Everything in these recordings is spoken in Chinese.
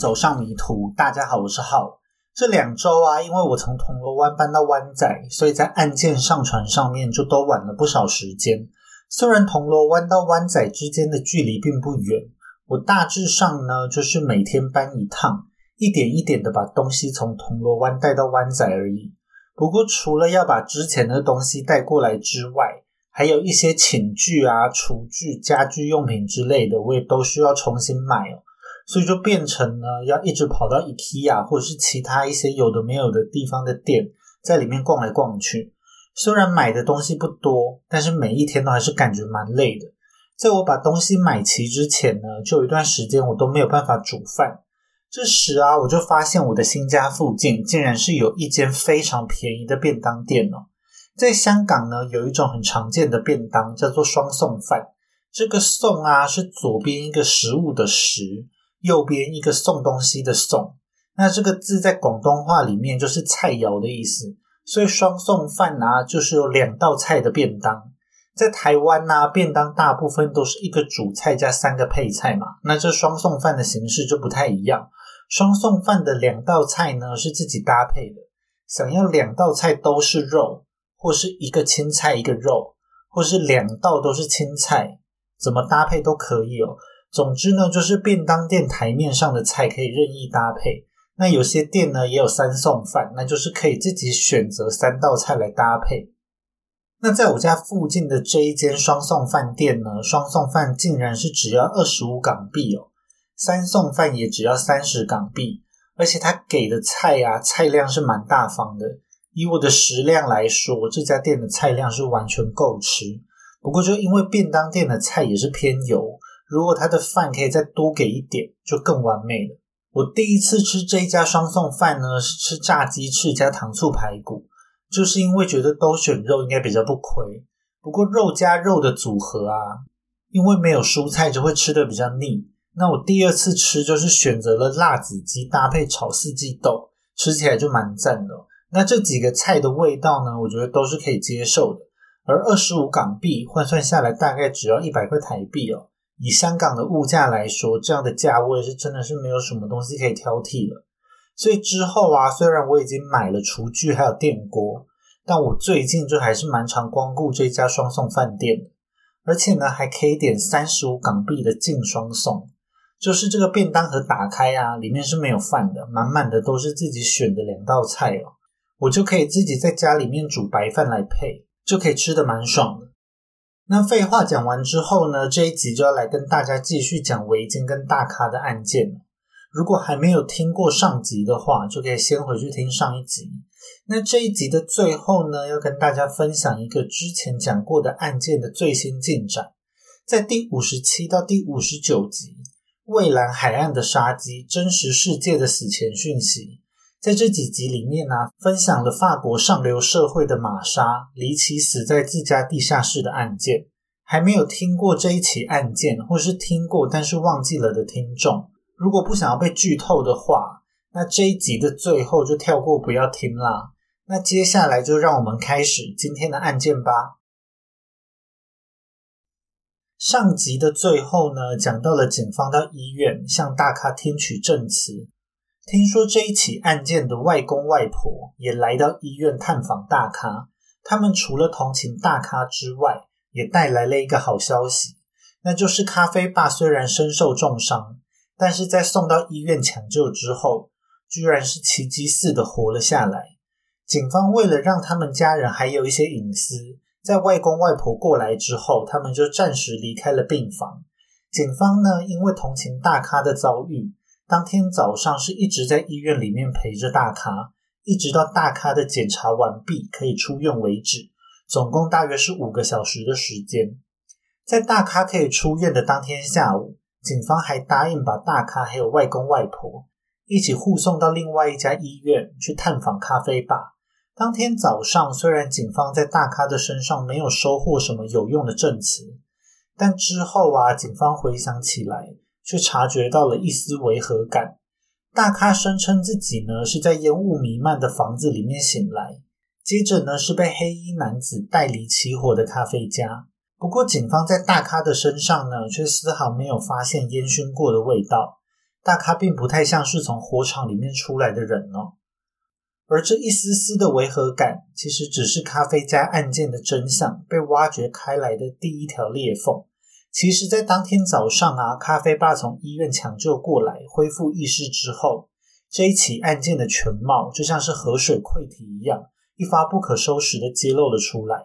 走上迷途。大家好，我是浩。这两周啊，因为我从铜锣湾搬到湾仔，所以在案件上传上面就都晚了不少时间。虽然铜锣湾到湾仔之间的距离并不远，我大致上呢就是每天搬一趟，一点一点的把东西从铜锣湾带到湾仔而已。不过除了要把之前的东西带过来之外，还有一些寝具啊、厨具、家居用品之类的，我也都需要重新买哦。所以就变成呢，要一直跑到 IKEA 或者是其他一些有的没有的地方的店，在里面逛来逛去。虽然买的东西不多，但是每一天都还是感觉蛮累的。在我把东西买齐之前呢，就有一段时间我都没有办法煮饭。这时啊，我就发现我的新家附近竟然是有一间非常便宜的便当店哦。在香港呢，有一种很常见的便当叫做双送饭。这个送啊，是左边一个食物的食。右边一个送东西的送，那这个字在广东话里面就是菜肴的意思，所以双送饭啊就是有两道菜的便当。在台湾呢，便当大部分都是一个主菜加三个配菜嘛，那这双送饭的形式就不太一样。双送饭的两道菜呢是自己搭配的，想要两道菜都是肉，或是一个青菜一个肉，或是两道都是青菜，怎么搭配都可以哦。总之呢，就是便当店台面上的菜可以任意搭配。那有些店呢也有三送饭，那就是可以自己选择三道菜来搭配。那在我家附近的这一间双送饭店呢，双送饭竟然是只要二十五港币哦，三送饭也只要三十港币，而且他给的菜啊菜量是蛮大方的。以我的食量来说，这家店的菜量是完全够吃。不过就因为便当店的菜也是偏油。如果他的饭可以再多给一点，就更完美了。我第一次吃这一家双送饭呢，是吃炸鸡翅加糖醋排骨，就是因为觉得都选肉应该比较不亏。不过肉加肉的组合啊，因为没有蔬菜就会吃的比较腻。那我第二次吃就是选择了辣子鸡搭配炒四季豆，吃起来就蛮赞的。那这几个菜的味道呢，我觉得都是可以接受的。而二十五港币换算下来大概只要一百块台币哦。以香港的物价来说，这样的价位是真的是没有什么东西可以挑剔了。所以之后啊，虽然我已经买了厨具还有电锅，但我最近就还是蛮常光顾这家双送饭店的。而且呢，还可以点三十五港币的净双送，就是这个便当盒打开啊，里面是没有饭的，满满的都是自己选的两道菜哦，我就可以自己在家里面煮白饭来配，就可以吃的蛮爽的。那废话讲完之后呢，这一集就要来跟大家继续讲围巾跟大咖的案件。如果还没有听过上集的话，就可以先回去听上一集。那这一集的最后呢，要跟大家分享一个之前讲过的案件的最新进展，在第五十七到第五十九集，蔚蓝海岸的杀机真实世界的死前讯息。在这几集里面呢，分享了法国上流社会的玛莎离奇死在自家地下室的案件。还没有听过这一起案件，或是听过但是忘记了的听众，如果不想要被剧透的话，那这一集的最后就跳过不要听啦。那接下来就让我们开始今天的案件吧。上集的最后呢，讲到了警方到医院向大咖听取证词。听说这一起案件的外公外婆也来到医院探访大咖，他们除了同情大咖之外，也带来了一个好消息，那就是咖啡爸虽然身受重伤，但是在送到医院抢救之后，居然是奇迹似的活了下来。警方为了让他们家人还有一些隐私，在外公外婆过来之后，他们就暂时离开了病房。警方呢，因为同情大咖的遭遇。当天早上是一直在医院里面陪着大咖，一直到大咖的检查完毕可以出院为止，总共大约是五个小时的时间。在大咖可以出院的当天下午，警方还答应把大咖还有外公外婆一起护送到另外一家医院去探访咖啡吧。当天早上，虽然警方在大咖的身上没有收获什么有用的证词，但之后啊，警方回想起来。却察觉到了一丝违和感。大咖声称自己呢是在烟雾弥漫的房子里面醒来，接着呢是被黑衣男子带离起火的咖啡家。不过警方在大咖的身上呢却丝毫没有发现烟熏过的味道。大咖并不太像是从火场里面出来的人哦。而这一丝丝的违和感，其实只是咖啡家案件的真相被挖掘开来的第一条裂缝。其实，在当天早上啊，咖啡爸从医院抢救过来，恢复意识之后，这一起案件的全貌就像是河水溃堤一样，一发不可收拾的揭露了出来。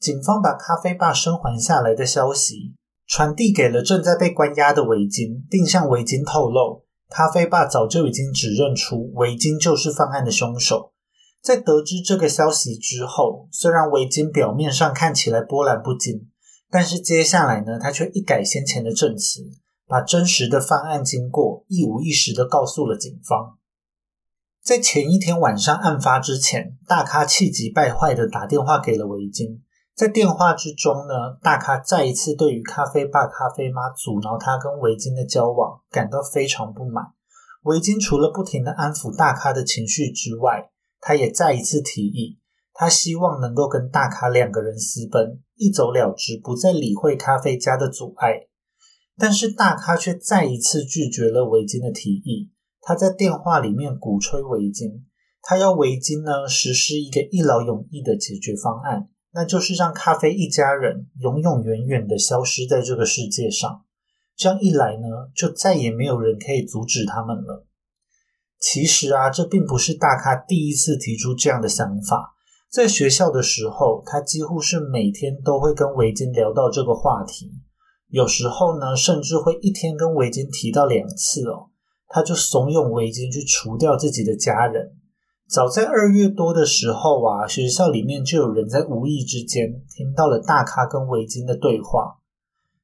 警方把咖啡爸生还下来的消息传递给了正在被关押的维金，并向维金透露。咖啡爸早就已经指认出维金就是犯案的凶手。在得知这个消息之后，虽然维金表面上看起来波澜不惊，但是接下来呢，他却一改先前的证词，把真实的犯案经过一五一十的告诉了警方。在前一天晚上案发之前，大咖气急败坏的打电话给了维金。在电话之中呢，大咖再一次对于咖啡爸、咖啡妈阻挠他跟维金的交往感到非常不满。维金除了不停的安抚大咖的情绪之外，他也再一次提议，他希望能够跟大咖两个人私奔，一走了之，不再理会咖啡家的阻碍。但是大咖却再一次拒绝了维金的提议。他在电话里面鼓吹维金，他要维金呢实施一个一劳永逸的解决方案。那就是让咖啡一家人永永远远的消失在这个世界上。这样一来呢，就再也没有人可以阻止他们了。其实啊，这并不是大咖第一次提出这样的想法。在学校的时候，他几乎是每天都会跟维金聊到这个话题。有时候呢，甚至会一天跟维金提到两次哦。他就怂恿维金去除掉自己的家人。早在二月多的时候啊，学校里面就有人在无意之间听到了大咖跟维金的对话。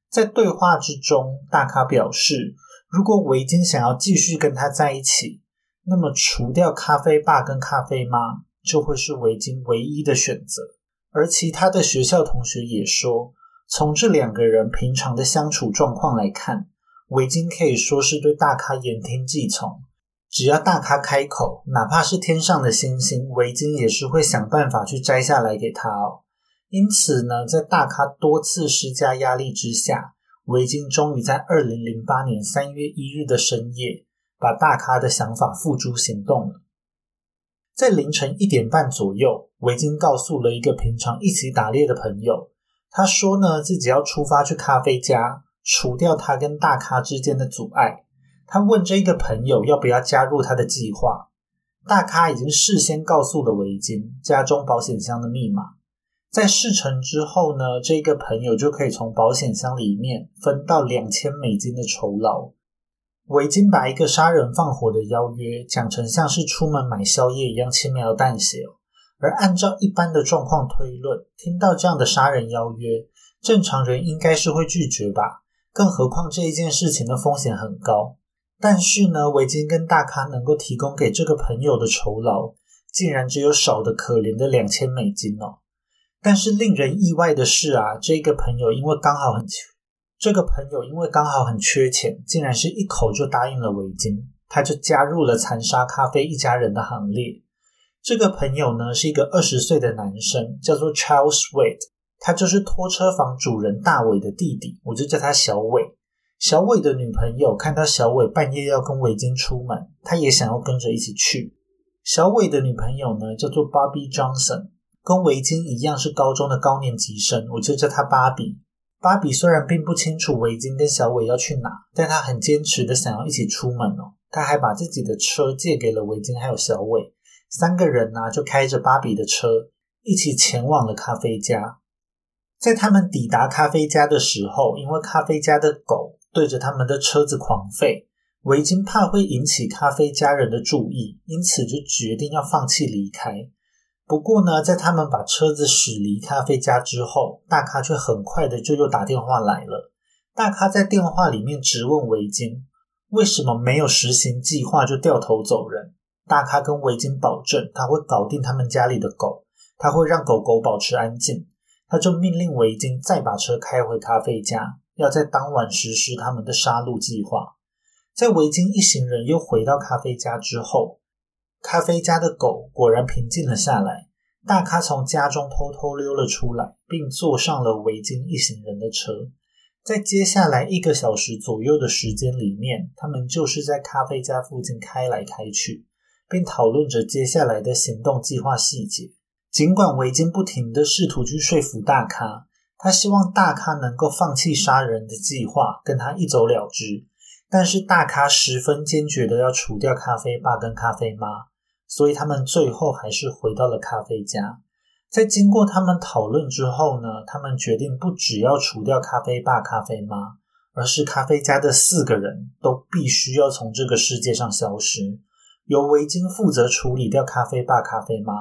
在对话之中，大咖表示，如果维金想要继续跟他在一起，那么除掉咖啡爸跟咖啡妈就会是围巾唯一的选择。而其他的学校同学也说，从这两个人平常的相处状况来看，围巾可以说是对大咖言听计从。只要大咖开口，哪怕是天上的星星，围巾也是会想办法去摘下来给他哦。因此呢，在大咖多次施加压力之下，围巾终于在二零零八年三月一日的深夜，把大咖的想法付诸行动了。在凌晨一点半左右，维金告诉了一个平常一起打猎的朋友，他说呢，自己要出发去咖啡家，除掉他跟大咖之间的阻碍。他问这一个朋友要不要加入他的计划。大咖已经事先告诉了维金家中保险箱的密码，在事成之后呢，这个朋友就可以从保险箱里面分到两千美金的酬劳。维金把一个杀人放火的邀约讲成像是出门买宵夜一样轻描淡写，而按照一般的状况推论，听到这样的杀人邀约，正常人应该是会拒绝吧？更何况这一件事情的风险很高。但是呢，维金跟大咖能够提供给这个朋友的酬劳，竟然只有少的可怜的两千美金哦。但是令人意外的是啊，这个朋友因为刚好很穷，这个朋友因为刚好很缺钱，竟然是一口就答应了维金，他就加入了残杀咖啡一家人的行列。这个朋友呢，是一个二十岁的男生，叫做 Charles Wade，他就是拖车房主人大伟的弟弟，我就叫他小伟。小伟的女朋友看到小伟半夜要跟维金出门，他也想要跟着一起去。小伟的女朋友呢，叫做 Bobby Johnson，跟维金一样是高中的高年级生，我就叫她芭比。芭比虽然并不清楚维金跟小伟要去哪，但她很坚持的想要一起出门哦。她还把自己的车借给了维金还有小伟，三个人呢就开着芭比的车一起前往了咖啡家。在他们抵达咖啡家的时候，因为咖啡家的狗。对着他们的车子狂吠，维金怕会引起咖啡家人的注意，因此就决定要放弃离开。不过呢，在他们把车子驶离咖啡家之后，大咖却很快的就又打电话来了。大咖在电话里面质问维金，为什么没有实行计划就掉头走人？大咖跟维金保证，他会搞定他们家里的狗，他会让狗狗保持安静。他就命令维金再把车开回咖啡家。要在当晚实施他们的杀戮计划。在维金一行人又回到咖啡家之后，咖啡家的狗果然平静了下来。大咖从家中偷偷溜了出来，并坐上了维金一行人的车。在接下来一个小时左右的时间里面，他们就是在咖啡家附近开来开去，并讨论着接下来的行动计划细节。尽管维金不停的试图去说服大咖，他希望大咖能够放弃杀人的计划，跟他一走了之。但是大咖十分坚决的要除掉咖啡爸跟咖啡妈，所以他们最后还是回到了咖啡家。在经过他们讨论之后呢，他们决定不只要除掉咖啡爸、咖啡妈，而是咖啡家的四个人都必须要从这个世界上消失。由维京负责处理掉咖啡爸、咖啡妈。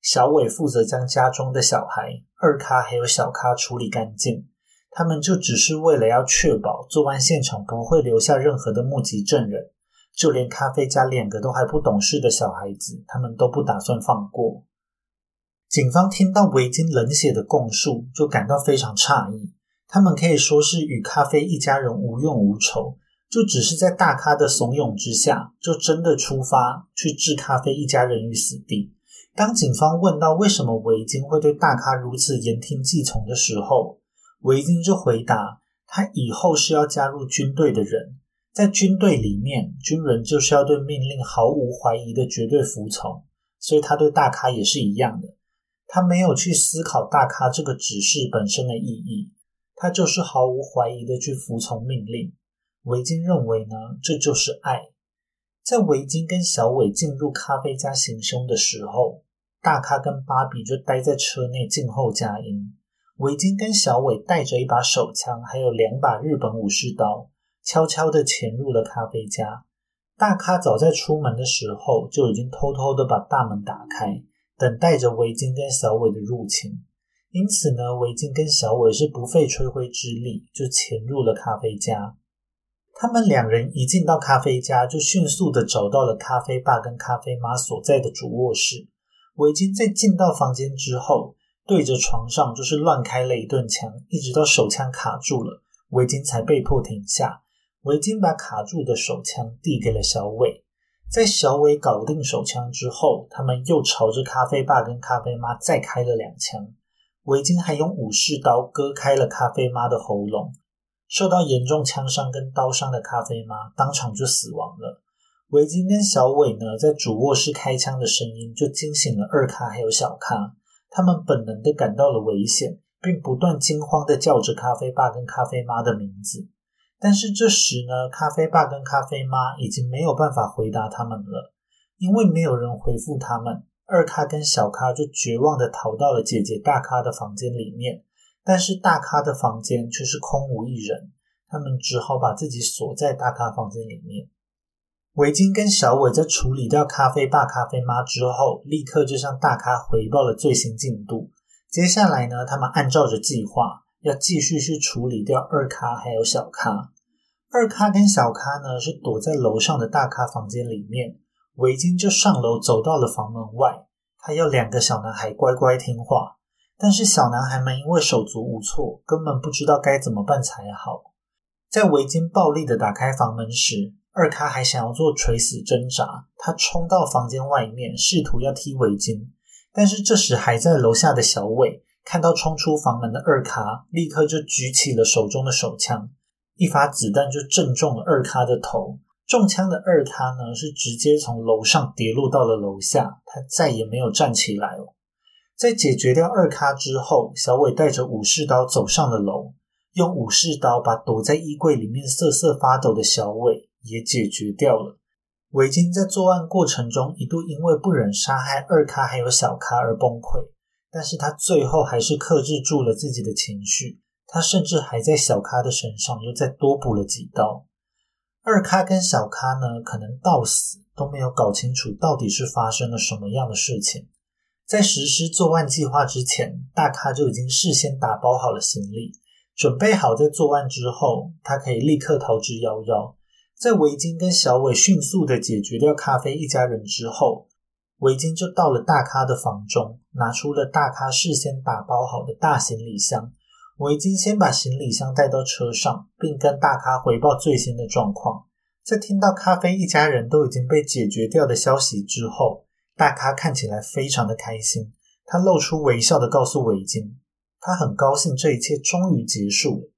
小伟负责将家中的小孩、二咖还有小咖处理干净，他们就只是为了要确保作案现场不会留下任何的目击证人，就连咖啡家两个都还不懂事的小孩子，他们都不打算放过。警方听到维京冷血的供述，就感到非常诧异。他们可以说是与咖啡一家人无怨无仇，就只是在大咖的怂恿之下，就真的出发去置咖啡一家人于死地。当警方问到为什么维京会对大咖如此言听计从的时候，维京就回答：他以后是要加入军队的人，在军队里面，军人就是要对命令毫无怀疑的绝对服从，所以他对大咖也是一样的。他没有去思考大咖这个指示本身的意义，他就是毫无怀疑的去服从命令。维京认为呢，这就是爱。在维京跟小伟进入咖啡家行凶的时候，大咖跟芭比就待在车内静候佳音。维京跟小伟带着一把手枪，还有两把日本武士刀，悄悄地潜入了咖啡家。大咖早在出门的时候就已经偷偷地把大门打开，等待着维京跟小伟的入侵。因此呢，维京跟小伟是不费吹灰之力就潜入了咖啡家。他们两人一进到咖啡家，就迅速的找到了咖啡爸跟咖啡妈所在的主卧室。维金在进到房间之后，对着床上就是乱开了一顿枪，一直到手枪卡住了，维金才被迫停下。维金把卡住的手枪递给了小伟，在小伟搞定手枪之后，他们又朝着咖啡爸跟咖啡妈再开了两枪。维金还用武士刀割开了咖啡妈的喉咙。受到严重枪伤跟刀伤的咖啡妈当场就死亡了。维金跟小伟呢，在主卧室开枪的声音就惊醒了二咖还有小咖，他们本能的感到了危险，并不断惊慌的叫着咖啡爸跟咖啡妈的名字。但是这时呢，咖啡爸跟咖啡妈已经没有办法回答他们了，因为没有人回复他们，二咖跟小咖就绝望的逃到了姐姐大咖的房间里面。但是大咖的房间却是空无一人，他们只好把自己锁在大咖房间里面。围巾跟小伟在处理掉咖啡爸、咖啡妈之后，立刻就向大咖回报了最新进度。接下来呢，他们按照着计划，要继续去处理掉二咖还有小咖。二咖跟小咖呢，是躲在楼上的大咖房间里面。围巾就上楼走到了房门外，他要两个小男孩乖乖听话。但是小男孩们因为手足无措，根本不知道该怎么办才好。在围巾暴力的打开房门时，二咖还想要做垂死挣扎，他冲到房间外面，试图要踢围巾。但是这时还在楼下的小伟看到冲出房门的二咖，立刻就举起了手中的手枪，一发子弹就正中了二咖的头。中枪的二咖呢，是直接从楼上跌落到了楼下，他再也没有站起来了。在解决掉二咖之后，小伟带着武士刀走上了楼，用武士刀把躲在衣柜里面瑟瑟发抖的小伟也解决掉了。维金在作案过程中一度因为不忍杀害二咖还有小咖而崩溃，但是他最后还是克制住了自己的情绪，他甚至还在小咖的身上又再多补了几刀。二咖跟小咖呢，可能到死都没有搞清楚到底是发生了什么样的事情。在实施作案计划之前，大咖就已经事先打包好了行李，准备好在作案之后，他可以立刻逃之夭夭。在维金跟小伟迅速的解决掉咖啡一家人之后，维金就到了大咖的房中，拿出了大咖事先打包好的大行李箱。维金先把行李箱带到车上，并跟大咖回报最新的状况。在听到咖啡一家人都已经被解决掉的消息之后，大咖看起来非常的开心，他露出微笑的告诉维金，他很高兴这一切终于结束了。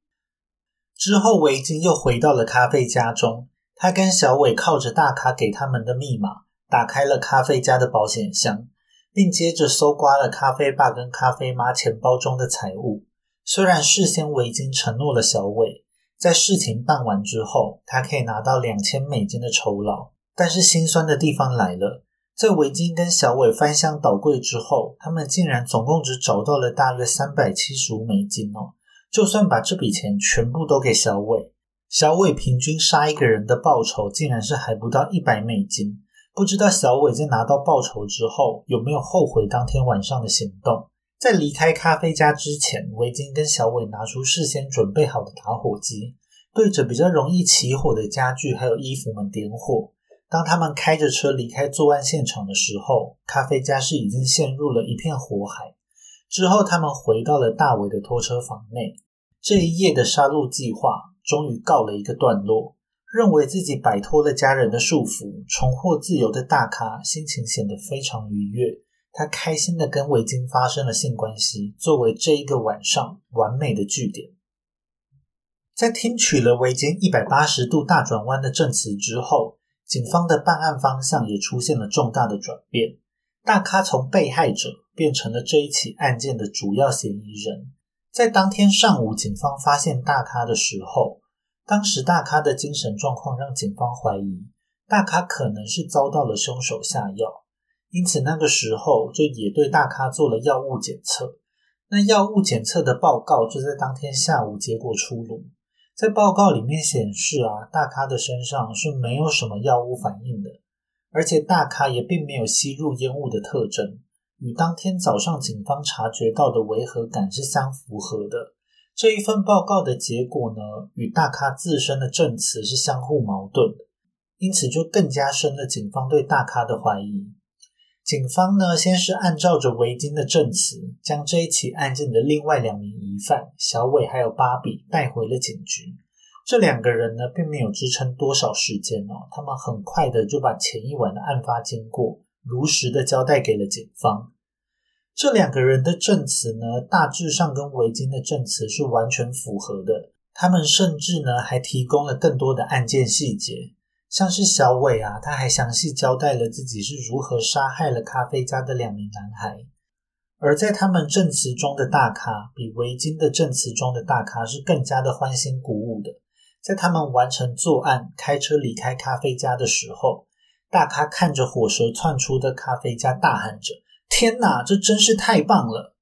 之后，维京又回到了咖啡家中，他跟小伟靠着大咖给他们的密码，打开了咖啡家的保险箱，并接着搜刮了咖啡爸跟咖啡妈钱包中的财物。虽然事先维京承诺了小伟，在事情办完之后，他可以拿到两千美金的酬劳，但是心酸的地方来了。在维京跟小伟翻箱倒柜之后，他们竟然总共只找到了大约三百七十五美金哦。就算把这笔钱全部都给小伟，小伟平均杀一个人的报酬竟然是还不到一百美金。不知道小伟在拿到报酬之后有没有后悔当天晚上的行动？在离开咖啡家之前，维京跟小伟拿出事先准备好的打火机，对着比较容易起火的家具还有衣服们点火。当他们开着车离开作案现场的时候，咖啡家是已经陷入了一片火海。之后，他们回到了大伟的拖车房内。这一夜的杀戮计划终于告了一个段落。认为自己摆脱了家人的束缚，重获自由的大咖心情显得非常愉悦。他开心的跟维京发生了性关系，作为这一个晚上完美的句点。在听取了维京一百八十度大转弯的证词之后。警方的办案方向也出现了重大的转变，大咖从被害者变成了这一起案件的主要嫌疑人。在当天上午，警方发现大咖的时候，当时大咖的精神状况让警方怀疑大咖可能是遭到了凶手下药，因此那个时候就也对大咖做了药物检测。那药物检测的报告就在当天下午结果出炉。在报告里面显示啊，大咖的身上是没有什么药物反应的，而且大咖也并没有吸入烟雾的特征，与当天早上警方察觉到的违和感是相符合的。这一份报告的结果呢，与大咖自身的证词是相互矛盾的，因此就更加深了警方对大咖的怀疑。警方呢，先是按照着维京的证词，将这一起案件的另外两名疑犯小伟还有芭比带回了警局。这两个人呢，并没有支撑多少时间哦，他们很快的就把前一晚的案发经过如实的交代给了警方。这两个人的证词呢，大致上跟维京的证词是完全符合的。他们甚至呢，还提供了更多的案件细节。像是小伟啊，他还详细交代了自己是如何杀害了咖啡家的两名男孩。而在他们证词中的大咖，比维京的证词中的大咖是更加的欢欣鼓舞的。在他们完成作案、开车离开咖啡家的时候，大咖看着火舌窜出的咖啡家，大喊着：“天哪，这真是太棒了！”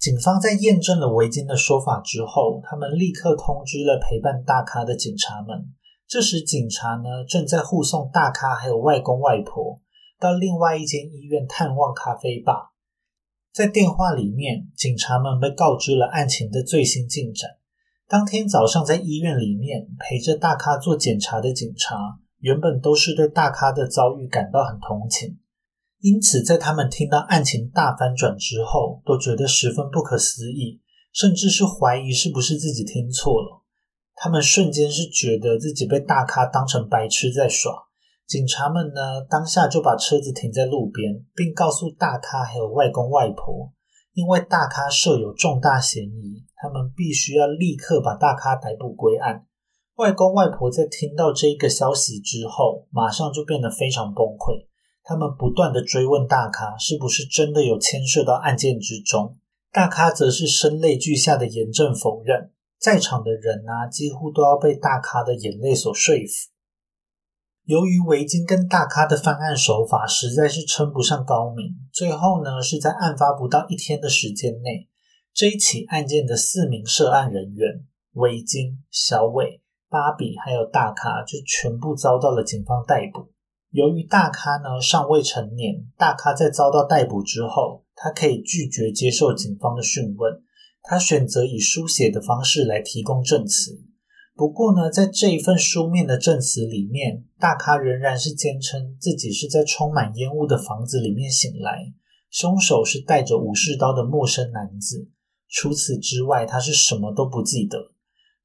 警方在验证了围巾的说法之后，他们立刻通知了陪伴大咖的警察们。这时，警察呢正在护送大咖还有外公外婆到另外一间医院探望咖啡吧。在电话里面，警察们被告知了案情的最新进展。当天早上，在医院里面陪着大咖做检查的警察，原本都是对大咖的遭遇感到很同情，因此在他们听到案情大翻转之后，都觉得十分不可思议，甚至是怀疑是不是自己听错了。他们瞬间是觉得自己被大咖当成白痴在耍。警察们呢，当下就把车子停在路边，并告诉大咖还有外公外婆，因为大咖设有重大嫌疑，他们必须要立刻把大咖逮捕归案。外公外婆在听到这个消息之后，马上就变得非常崩溃。他们不断的追问大咖是不是真的有牵涉到案件之中，大咖则是声泪俱下的严正否认。在场的人啊，几乎都要被大咖的眼泪所说服。由于维京跟大咖的犯案手法实在是称不上高明，最后呢是在案发不到一天的时间内，这一起案件的四名涉案人员维京、小伟、芭比还有大咖就全部遭到了警方逮捕。由于大咖呢尚未成年，大咖在遭到逮捕之后，他可以拒绝接受警方的讯问。他选择以书写的方式来提供证词，不过呢，在这一份书面的证词里面，大咖仍然是坚称自己是在充满烟雾的房子里面醒来，凶手是带着武士刀的陌生男子。除此之外，他是什么都不记得。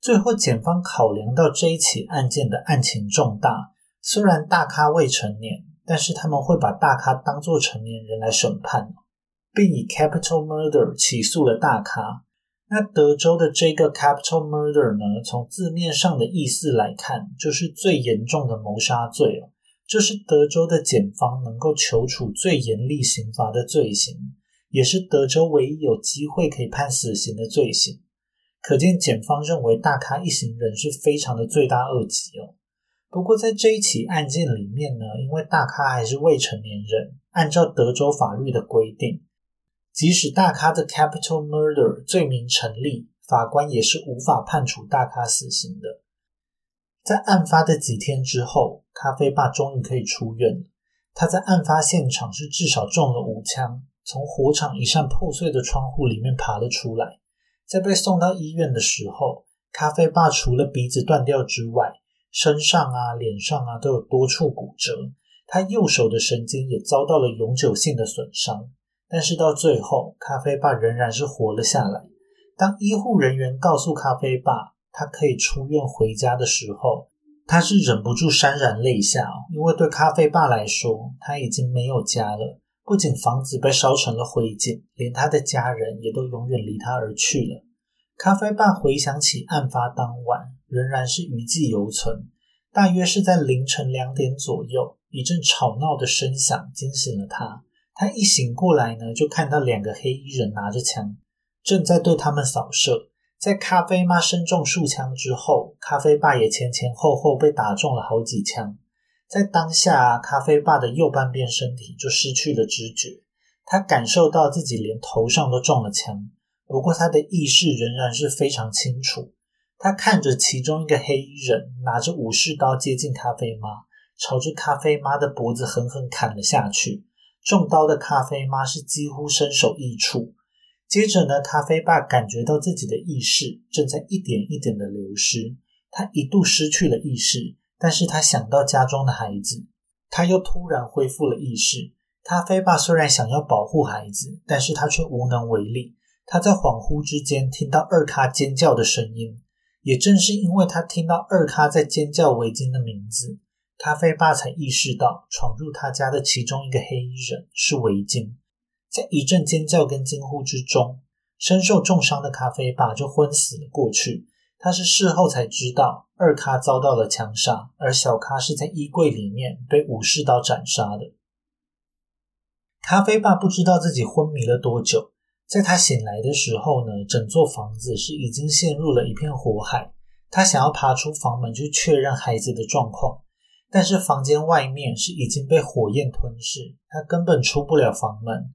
最后，检方考量到这一起案件的案情重大，虽然大咖未成年，但是他们会把大咖当作成年人来审判，并以 capital murder 起诉了大咖。那德州的这个 capital murder 呢，从字面上的意思来看，就是最严重的谋杀罪哦。这是德州的检方能够求处最严厉刑罚的罪行，也是德州唯一有机会可以判死刑的罪行。可见检方认为大咖一行人是非常的罪大恶极哦。不过在这一起案件里面呢，因为大咖还是未成年人，按照德州法律的规定。即使大咖的 capital murder 罪名成立，法官也是无法判处大咖死刑的。在案发的几天之后，咖啡爸终于可以出院了。他在案发现场是至少中了五枪，从火场一扇破碎的窗户里面爬了出来。在被送到医院的时候，咖啡爸除了鼻子断掉之外，身上啊、脸上啊都有多处骨折，他右手的神经也遭到了永久性的损伤。但是到最后，咖啡爸仍然是活了下来。当医护人员告诉咖啡爸他可以出院回家的时候，他是忍不住潸然泪下，因为对咖啡爸来说，他已经没有家了。不仅房子被烧成了灰烬，连他的家人也都永远离他而去了。咖啡爸回想起案发当晚，仍然是余悸犹存。大约是在凌晨两点左右，一阵吵闹的声响惊醒了他。他一醒过来呢，就看到两个黑衣人拿着枪，正在对他们扫射。在咖啡妈身中数枪之后，咖啡爸也前前后后被打中了好几枪。在当下，咖啡爸的右半边身体就失去了知觉。他感受到自己连头上都中了枪，不过他的意识仍然是非常清楚。他看着其中一个黑衣人拿着武士刀接近咖啡妈，朝着咖啡妈的脖子狠狠砍了下去。中刀的咖啡妈是几乎身首异处。接着呢，咖啡爸感觉到自己的意识正在一点一点的流失。他一度失去了意识，但是他想到家中的孩子，他又突然恢复了意识。咖啡爸虽然想要保护孩子，但是他却无能为力。他在恍惚之间听到二咖尖叫的声音，也正是因为他听到二咖在尖叫维京的名字。咖啡爸才意识到，闯入他家的其中一个黑衣人是维京。在一阵尖叫跟惊呼之中，身受重伤的咖啡爸就昏死了过去。他是事后才知道，二咖遭到了枪杀，而小咖是在衣柜里面被武士刀斩杀的。咖啡爸不知道自己昏迷了多久，在他醒来的时候呢，整座房子是已经陷入了一片火海。他想要爬出房门去确认孩子的状况。但是房间外面是已经被火焰吞噬，他根本出不了房门。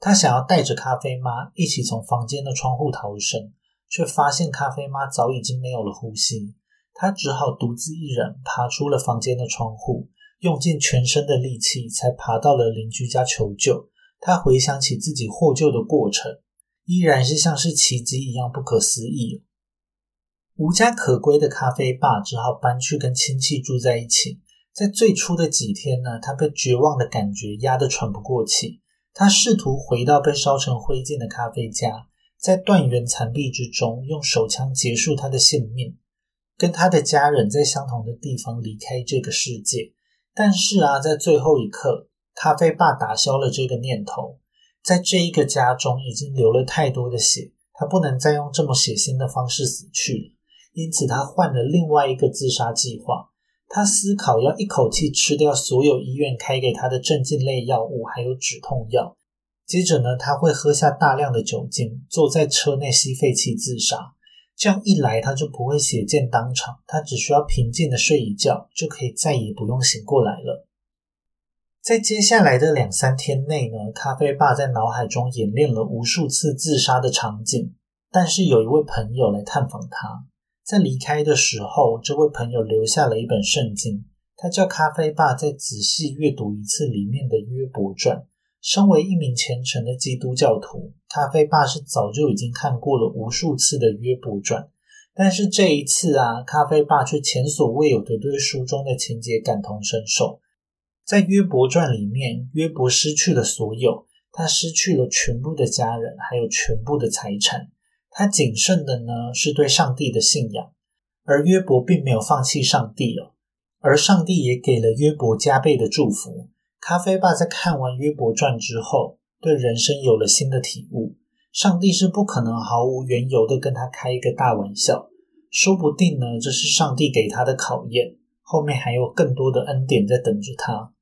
他想要带着咖啡妈一起从房间的窗户逃生，却发现咖啡妈早已经没有了呼吸。他只好独自一人爬出了房间的窗户，用尽全身的力气才爬到了邻居家求救。他回想起自己获救的过程，依然是像是奇迹一样不可思议。无家可归的咖啡爸只好搬去跟亲戚住在一起。在最初的几天呢，他被绝望的感觉压得喘不过气。他试图回到被烧成灰烬的咖啡家，在断垣残壁之中用手枪结束他的性命，跟他的家人在相同的地方离开这个世界。但是啊，在最后一刻，咖啡爸打消了这个念头。在这一个家中已经流了太多的血，他不能再用这么血腥的方式死去了。因此，他换了另外一个自杀计划。他思考要一口气吃掉所有医院开给他的镇静类药物，还有止痛药。接着呢，他会喝下大量的酒精，坐在车内吸废气自杀。这样一来，他就不会血溅当场，他只需要平静的睡一觉，就可以再也不用醒过来了。在接下来的两三天内呢，咖啡爸在脑海中演练了无数次自杀的场景。但是有一位朋友来探访他。在离开的时候，这位朋友留下了一本圣经，他叫咖啡爸再仔细阅读一次里面的约伯传。身为一名虔诚的基督教徒，咖啡爸是早就已经看过了无数次的约伯传，但是这一次啊，咖啡爸却前所未有的对书中的情节感同身受。在约伯传里面，约伯失去了所有，他失去了全部的家人，还有全部的财产。他谨慎的呢，是对上帝的信仰，而约伯并没有放弃上帝哦，而上帝也给了约伯加倍的祝福。咖啡爸在看完约伯传之后，对人生有了新的体悟。上帝是不可能毫无缘由的跟他开一个大玩笑，说不定呢，这是上帝给他的考验，后面还有更多的恩典在等着他。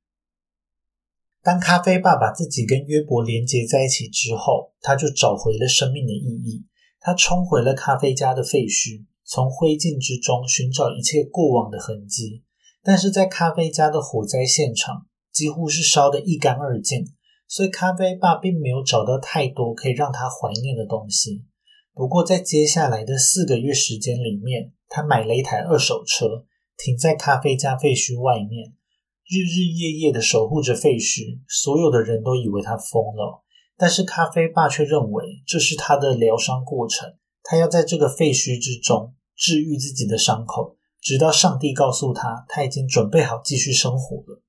当咖啡爸把自己跟约伯连接在一起之后，他就找回了生命的意义。他冲回了咖啡家的废墟，从灰烬之中寻找一切过往的痕迹。但是在咖啡家的火灾现场，几乎是烧得一干二净。所以咖啡爸并没有找到太多可以让他怀念的东西。不过，在接下来的四个月时间里面，他买了一台二手车，停在咖啡家废墟外面，日日夜夜的守护着废墟。所有的人都以为他疯了，但是咖啡爸却认为这是他的疗伤过程。他要在这个废墟之中治愈自己的伤口，直到上帝告诉他他已经准备好继续生活了。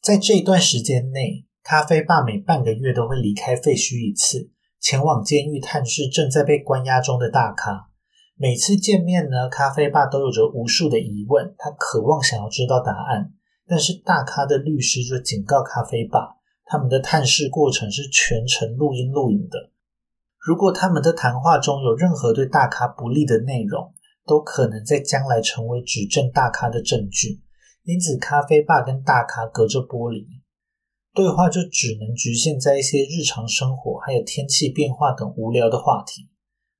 在这一段时间内。咖啡爸每半个月都会离开废墟一次，前往监狱探视正在被关押中的大咖。每次见面呢，咖啡爸都有着无数的疑问，他渴望想要知道答案。但是大咖的律师就警告咖啡爸，他们的探视过程是全程录音录影的。如果他们的谈话中有任何对大咖不利的内容，都可能在将来成为指证大咖的证据。因此，咖啡爸跟大咖隔着玻璃。对话就只能局限在一些日常生活，还有天气变化等无聊的话题。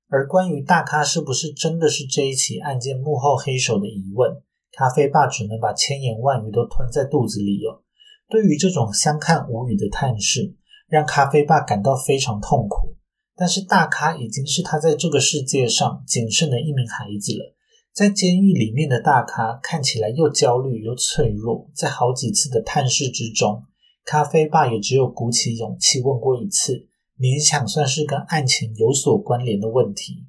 而关于大咖是不是真的是这一起案件幕后黑手的疑问，咖啡爸只能把千言万语都吞在肚子里了。对于这种相看无语的探视，让咖啡爸感到非常痛苦。但是大咖已经是他在这个世界上仅剩的一名孩子了。在监狱里面的大咖看起来又焦虑又脆弱，在好几次的探视之中。咖啡爸也只有鼓起勇气问过一次，勉强算是跟案情有所关联的问题。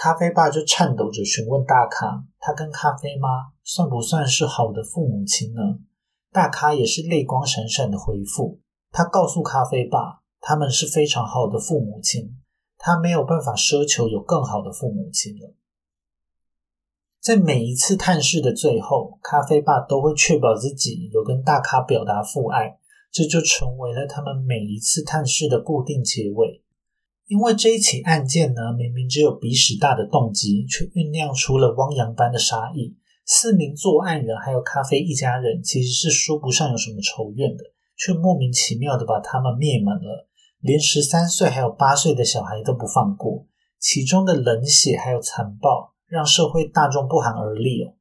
咖啡爸就颤抖着询问大咖：“他跟咖啡妈算不算是好的父母亲呢？”大咖也是泪光闪闪的回复：“他告诉咖啡爸，他们是非常好的父母亲，他没有办法奢求有更好的父母亲了。”在每一次探视的最后，咖啡爸都会确保自己有跟大咖表达父爱。这就成为了他们每一次探视的固定结尾。因为这一起案件呢，明明只有鼻屎大的动机，却酝酿出了汪洋般的杀意。四名作案人还有咖啡一家人，其实是说不上有什么仇怨的，却莫名其妙的把他们灭门了，连十三岁还有八岁的小孩都不放过。其中的冷血还有残暴，让社会大众不寒而栗哦。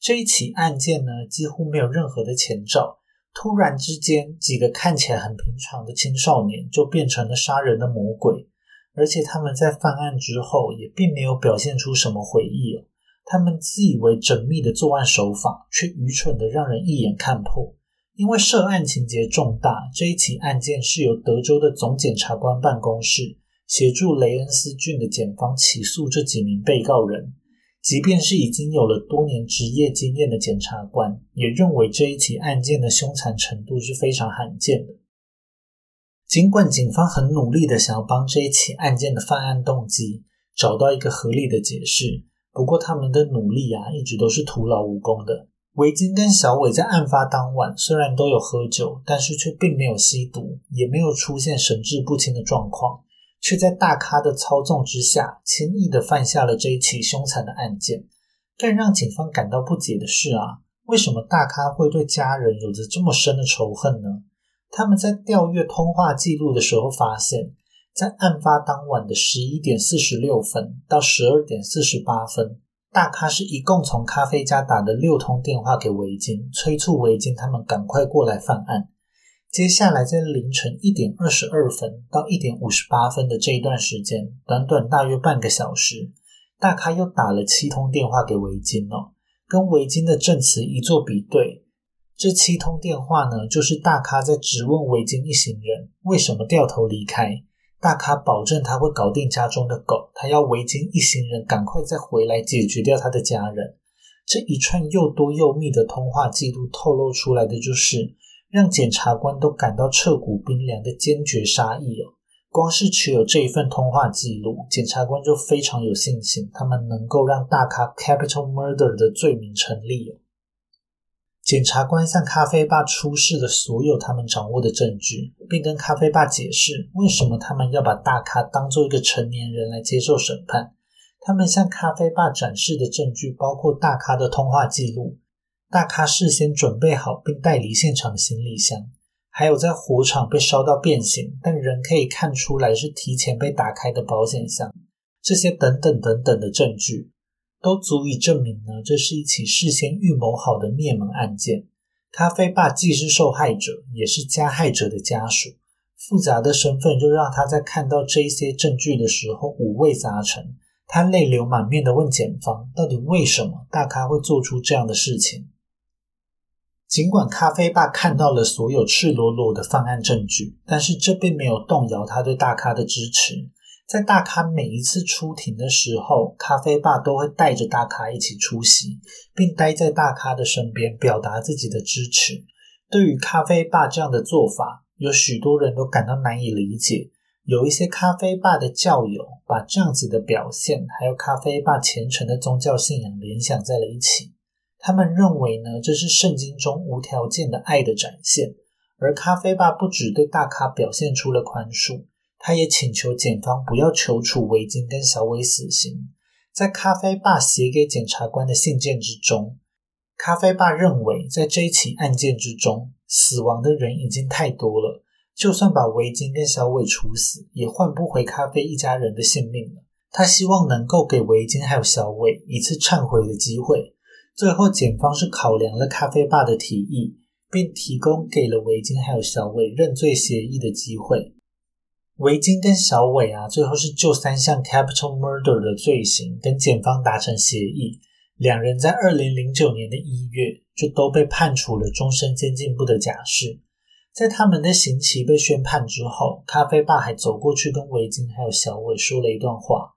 这一起案件呢，几乎没有任何的前兆。突然之间，几个看起来很平常的青少年就变成了杀人的魔鬼，而且他们在犯案之后也并没有表现出什么悔意哦。他们自以为缜密的作案手法，却愚蠢的让人一眼看破。因为涉案情节重大，这一起案件是由德州的总检察官办公室协助雷恩斯郡的检方起诉这几名被告人。即便是已经有了多年职业经验的检察官，也认为这一起案件的凶残程度是非常罕见的。尽管警方很努力的想要帮这一起案件的犯案动机找到一个合理的解释，不过他们的努力啊，一直都是徒劳无功的。维金跟小伟在案发当晚虽然都有喝酒，但是却并没有吸毒，也没有出现神志不清的状况。却在大咖的操纵之下，轻易的犯下了这一起凶残的案件。更让警方感到不解的是啊，为什么大咖会对家人有着这么深的仇恨呢？他们在调阅通话记录的时候发现，在案发当晚的十一点四十六分到十二点四十八分，大咖是一共从咖啡家打了六通电话给维金，催促维金他们赶快过来犯案。接下来，在凌晨一点二十二分到一点五十八分的这一段时间，短短大约半个小时，大咖又打了七通电话给维金哦。跟维金的证词一做比对，这七通电话呢，就是大咖在质问维金一行人为什么掉头离开。大咖保证他会搞定家中的狗，他要维金一行人赶快再回来解决掉他的家人。这一串又多又密的通话记录透露出来的就是。让检察官都感到彻骨冰凉的坚决杀意哦！光是持有这一份通话记录，检察官就非常有信心，他们能够让大咖 capital murder 的罪名成立哦。检察官向咖啡爸出示了所有他们掌握的证据，并跟咖啡爸解释为什么他们要把大咖当做一个成年人来接受审判。他们向咖啡爸展示的证据包括大咖的通话记录、大咖事先准备好并带离现场的行李箱，还有在火场被烧到变形但仍可以看出来是提前被打开的保险箱。这些等等等等的证据。都足以证明呢，这是一起事先预谋好的灭门案件。咖啡爸既是受害者，也是加害者的家属，复杂的身份就让他在看到这些证据的时候五味杂陈。他泪流满面的问检方：“到底为什么大咖会做出这样的事情？”尽管咖啡爸看到了所有赤裸裸的犯案证据，但是这并没有动摇他对大咖的支持。在大咖每一次出庭的时候，咖啡爸都会带着大咖一起出席，并待在大咖的身边，表达自己的支持。对于咖啡爸这样的做法，有许多人都感到难以理解。有一些咖啡爸的教友把这样子的表现，还有咖啡爸虔诚的宗教信仰联想在了一起。他们认为呢，这是圣经中无条件的爱的展现。而咖啡爸不只对大咖表现出了宽恕。他也请求检方不要求处维金跟小伟死刑。在咖啡爸写给检察官的信件之中，咖啡爸认为，在这一起案件之中，死亡的人已经太多了，就算把维金跟小伟处死，也换不回咖啡一家人的性命了。他希望能够给维金还有小伟一次忏悔的机会。最后，检方是考量了咖啡爸的提议，并提供给了维金还有小伟认罪协议的机会。维金跟小伟啊，最后是就三项 capital murder 的罪行跟检方达成协议，两人在二零零九年的一月就都被判处了终身监禁不得假释。在他们的刑期被宣判之后，咖啡爸还走过去跟维金还有小伟说了一段话。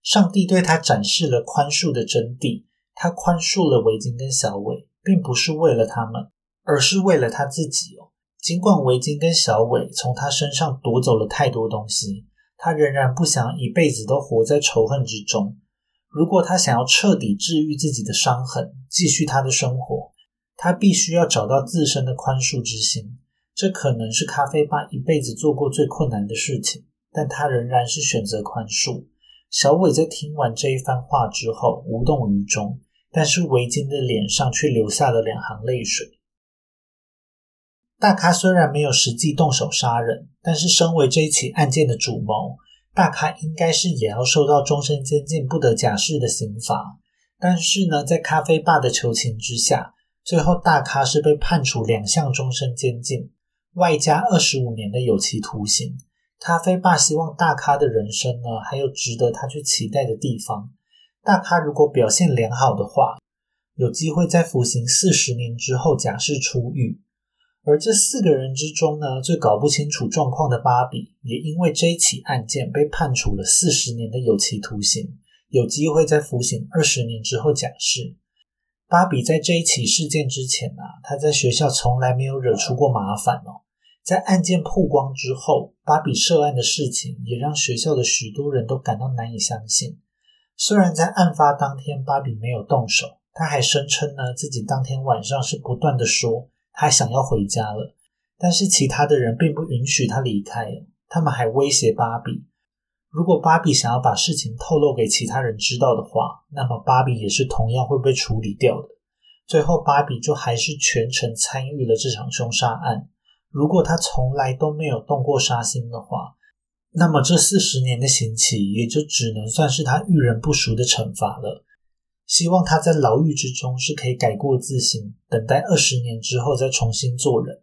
上帝对他展示了宽恕的真谛，他宽恕了维金跟小伟，并不是为了他们，而是为了他自己哦。尽管维金跟小伟从他身上夺走了太多东西，他仍然不想一辈子都活在仇恨之中。如果他想要彻底治愈自己的伤痕，继续他的生活，他必须要找到自身的宽恕之心。这可能是咖啡爸一辈子做过最困难的事情，但他仍然是选择宽恕。小伟在听完这一番话之后无动于衷，但是维金的脸上却流下了两行泪水。大咖虽然没有实际动手杀人，但是身为这一起案件的主谋，大咖应该是也要受到终身监禁不得假释的刑罚。但是呢，在咖啡爸的求情之下，最后大咖是被判处两项终身监禁，外加二十五年的有期徒刑。咖啡爸希望大咖的人生呢，还有值得他去期待的地方。大咖如果表现良好的话，有机会在服刑四十年之后假释出狱。而这四个人之中呢，最搞不清楚状况的芭比，也因为这一起案件被判处了四十年的有期徒刑，有机会在服刑二十年之后假释。芭比在这一起事件之前啊，他在学校从来没有惹出过麻烦哦。在案件曝光之后，芭比涉案的事情也让学校的许多人都感到难以相信。虽然在案发当天芭比没有动手，他还声称呢自己当天晚上是不断的说。他想要回家了，但是其他的人并不允许他离开。他们还威胁芭比，如果芭比想要把事情透露给其他人知道的话，那么芭比也是同样会被处理掉的。最后，芭比就还是全程参与了这场凶杀案。如果他从来都没有动过杀心的话，那么这四十年的刑期也就只能算是他遇人不淑的惩罚了。希望他在牢狱之中是可以改过自新，等待二十年之后再重新做人。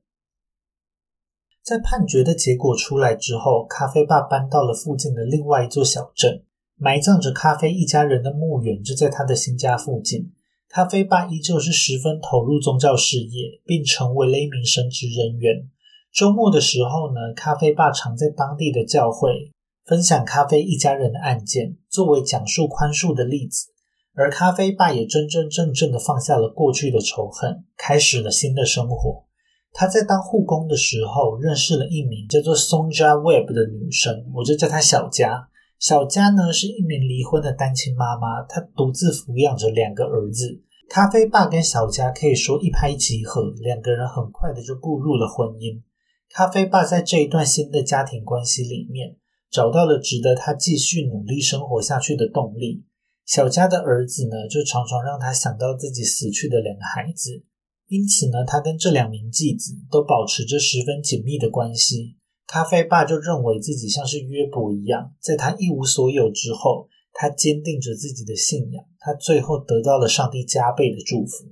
在判决的结果出来之后，咖啡爸搬到了附近的另外一座小镇，埋葬着咖啡一家人的墓园就在他的新家附近。咖啡爸依旧是十分投入宗教事业，并成为了一名神职人员。周末的时候呢，咖啡爸常在当地的教会分享咖啡一家人的案件，作为讲述宽恕的例子。而咖啡爸也真真正正的放下了过去的仇恨，开始了新的生活。他在当护工的时候，认识了一名叫做 Sonja Webb 的女生，我就叫她小佳。小佳呢是一名离婚的单亲妈妈，她独自抚养着两个儿子。咖啡爸跟小佳可以说一拍即合，两个人很快的就步入了婚姻。咖啡爸在这一段新的家庭关系里面，找到了值得他继续努力生活下去的动力。小佳的儿子呢，就常常让他想到自己死去的两个孩子，因此呢，他跟这两名继子都保持着十分紧密的关系。咖啡爸就认为自己像是约伯一样，在他一无所有之后。他坚定着自己的信仰，他最后得到了上帝加倍的祝福。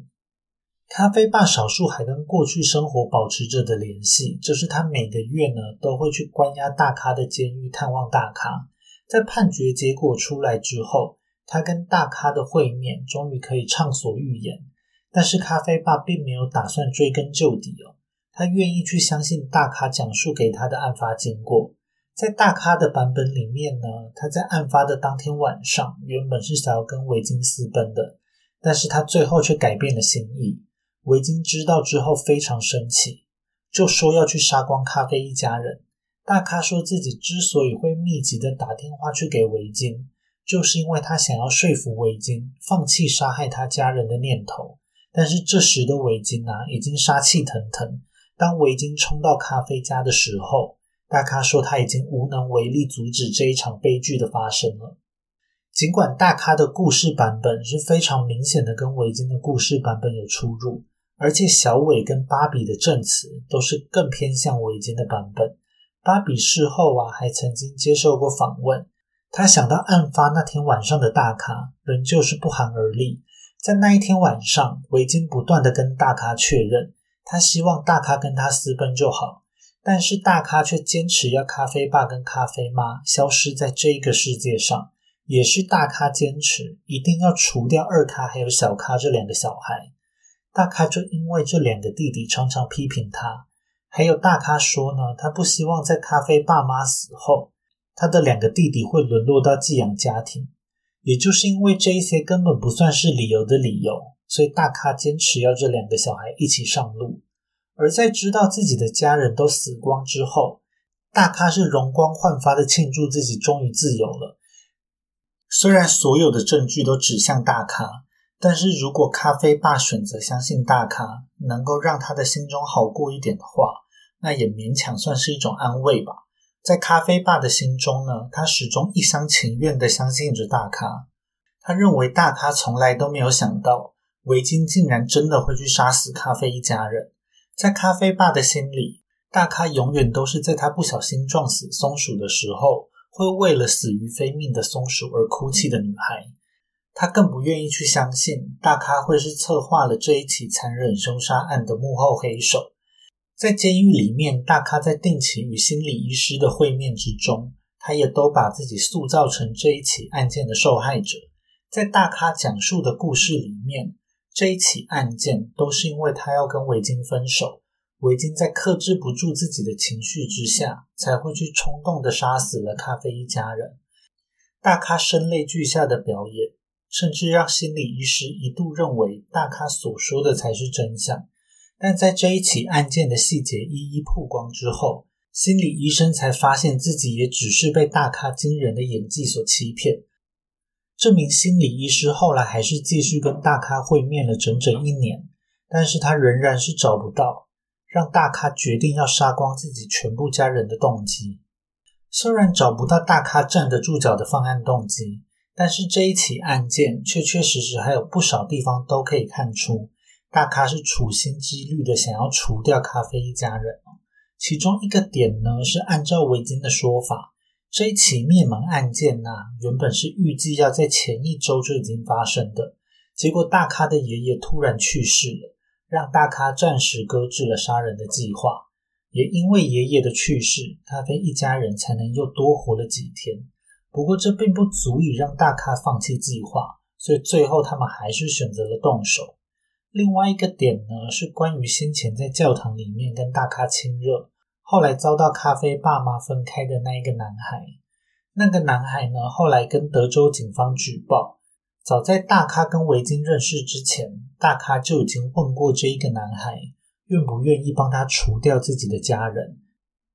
咖啡爸少数还跟过去生活保持着的联系，就是他每个月呢都会去关押大咖的监狱探望大咖。在判决结果出来之后，他跟大咖的会面终于可以畅所欲言。但是咖啡爸并没有打算追根究底哦，他愿意去相信大咖讲述给他的案发经过。在大咖的版本里面呢，他在案发的当天晚上，原本是想要跟维京私奔的，但是他最后却改变了心意。维京知道之后非常生气，就说要去杀光咖啡一家人。大咖说自己之所以会密集的打电话去给维京，就是因为他想要说服维京放弃杀害他家人的念头。但是这时的维京啊，已经杀气腾腾。当维京冲到咖啡家的时候，大咖说他已经无能为力阻止这一场悲剧的发生了。尽管大咖的故事版本是非常明显的跟维京的故事版本有出入，而且小伟跟芭比的证词都是更偏向维京的版本。芭比事后啊还曾经接受过访问，他想到案发那天晚上的大咖仍旧是不寒而栗。在那一天晚上，维京不断的跟大咖确认，他希望大咖跟他私奔就好。但是大咖却坚持要咖啡爸跟咖啡妈消失在这个世界上，也是大咖坚持一定要除掉二咖还有小咖这两个小孩。大咖就因为这两个弟弟常常批评他，还有大咖说呢，他不希望在咖啡爸妈死后，他的两个弟弟会沦落到寄养家庭。也就是因为这一些根本不算是理由的理由，所以大咖坚持要这两个小孩一起上路。而在知道自己的家人都死光之后，大咖是容光焕发的庆祝自己终于自由了。虽然所有的证据都指向大咖，但是如果咖啡爸选择相信大咖，能够让他的心中好过一点的话，那也勉强算是一种安慰吧。在咖啡爸的心中呢，他始终一厢情愿的相信着大咖。他认为大咖从来都没有想到，维京竟然真的会去杀死咖啡一家人。在咖啡爸的心里，大咖永远都是在他不小心撞死松鼠的时候，会为了死于非命的松鼠而哭泣的女孩。他更不愿意去相信大咖会是策划了这一起残忍凶杀案的幕后黑手。在监狱里面，大咖在定期与心理医师的会面之中，他也都把自己塑造成这一起案件的受害者。在大咖讲述的故事里面。这一起案件都是因为他要跟维京分手，维京在克制不住自己的情绪之下，才会去冲动的杀死了咖啡一家人。大咖声泪俱下的表演，甚至让心理医师一度认为大咖所说的才是真相。但在这一起案件的细节一一曝光之后，心理医生才发现自己也只是被大咖惊人的演技所欺骗。这名心理医师后来还是继续跟大咖会面了整整一年，但是他仍然是找不到让大咖决定要杀光自己全部家人的动机。虽然找不到大咖站得住脚的犯案动机，但是这一起案件确确实实还有不少地方都可以看出大咖是处心积虑的想要除掉咖啡一家人。其中一个点呢，是按照维京的说法。这一起灭门案件呐，原本是预计要在前一周就已经发生的，结果大咖的爷爷突然去世了，让大咖暂时搁置了杀人的计划。也因为爷爷的去世，咖啡一家人才能又多活了几天。不过这并不足以让大咖放弃计划，所以最后他们还是选择了动手。另外一个点呢，是关于先前在教堂里面跟大咖亲热。后来遭到咖啡爸妈分开的那一个男孩，那个男孩呢？后来跟德州警方举报，早在大咖跟维京认识之前，大咖就已经问过这一个男孩，愿不愿意帮他除掉自己的家人。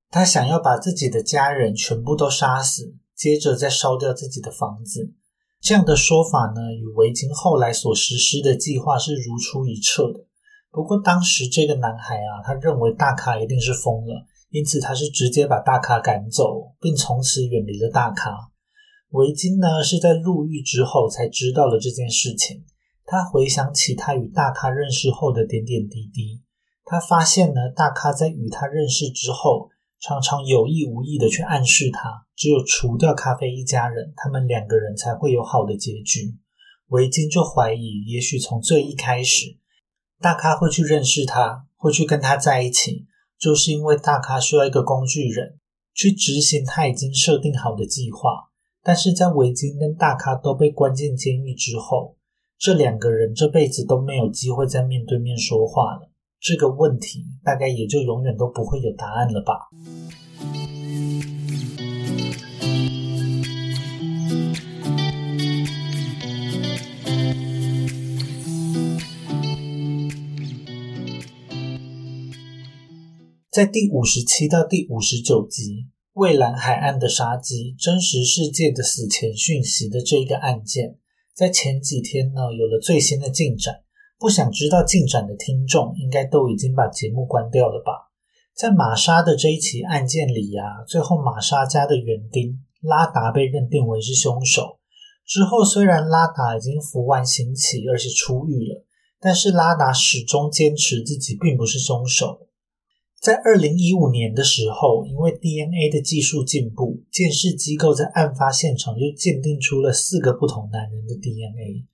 他想要把自己的家人全部都杀死，接着再烧掉自己的房子。这样的说法呢，与维京后来所实施的计划是如出一辙的。不过当时这个男孩啊，他认为大咖一定是疯了，因此他是直接把大咖赶走，并从此远离了大咖。维京呢，是在入狱之后才知道了这件事情。他回想起他与大咖认识后的点点滴滴，他发现呢，大咖在与他认识之后，常常有意无意的去暗示他，只有除掉咖啡一家人，他们两个人才会有好的结局。维京就怀疑，也许从最一开始，大咖会去认识他，会去跟他在一起，就是因为大咖需要一个工具人去执行他已经设定好的计划。但是在维京跟大咖都被关进监狱之后，这两个人这辈子都没有机会再面对面说话了，这个问题大概也就永远都不会有答案了吧。在第五十七到第五十九集《蔚蓝海岸的杀机：真实世界的死前讯息》的这一个案件。在前几天呢，有了最新的进展。不想知道进展的听众，应该都已经把节目关掉了吧？在玛莎的这一起案件里呀，最后玛莎家的园丁拉达被认定为是凶手。之后，虽然拉达已经服完刑期，而且出狱了，但是拉达始终坚持自己并不是凶手。在二零一五年的时候，因为 DNA 的技术进步，鉴识机构在案发现场又鉴定出了四个不同男人的 DNA。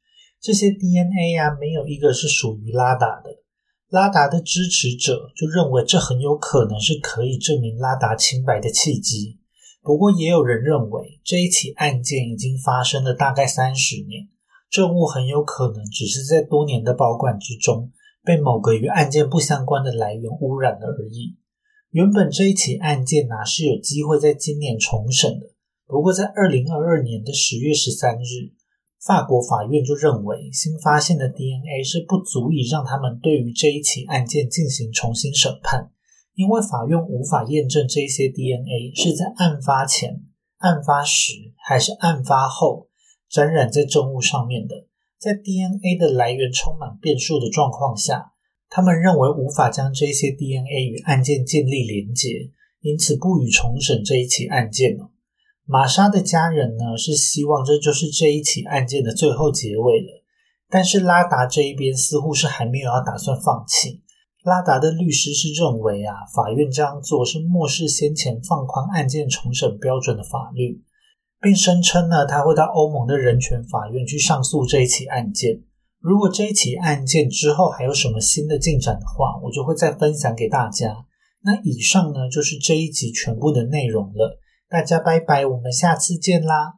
这些 DNA 啊，没有一个是属于拉达的。拉达的支持者就认为这很有可能是可以证明拉达清白的契机。不过，也有人认为这一起案件已经发生了大概三十年，证物很有可能只是在多年的保管之中。被某个与案件不相关的来源污染了而已。原本这一起案件呐是有机会在今年重审的，不过在二零二二年的十月十三日，法国法院就认为新发现的 DNA 是不足以让他们对于这一起案件进行重新审判，因为法院无法验证这些 DNA 是在案发前、案发时还是案发后沾染在证物上面的。在 DNA 的来源充满变数的状况下，他们认为无法将这些 DNA 与案件建立连结，因此不予重审这一起案件了。玛莎的家人呢是希望这就是这一起案件的最后结尾了，但是拉达这一边似乎是还没有要打算放弃。拉达的律师是认为啊，法院这样做是漠视先前放宽案件重审标准的法律。并声称呢，他会到欧盟的人权法院去上诉这一起案件。如果这一起案件之后还有什么新的进展的话，我就会再分享给大家。那以上呢就是这一集全部的内容了，大家拜拜，我们下次见啦。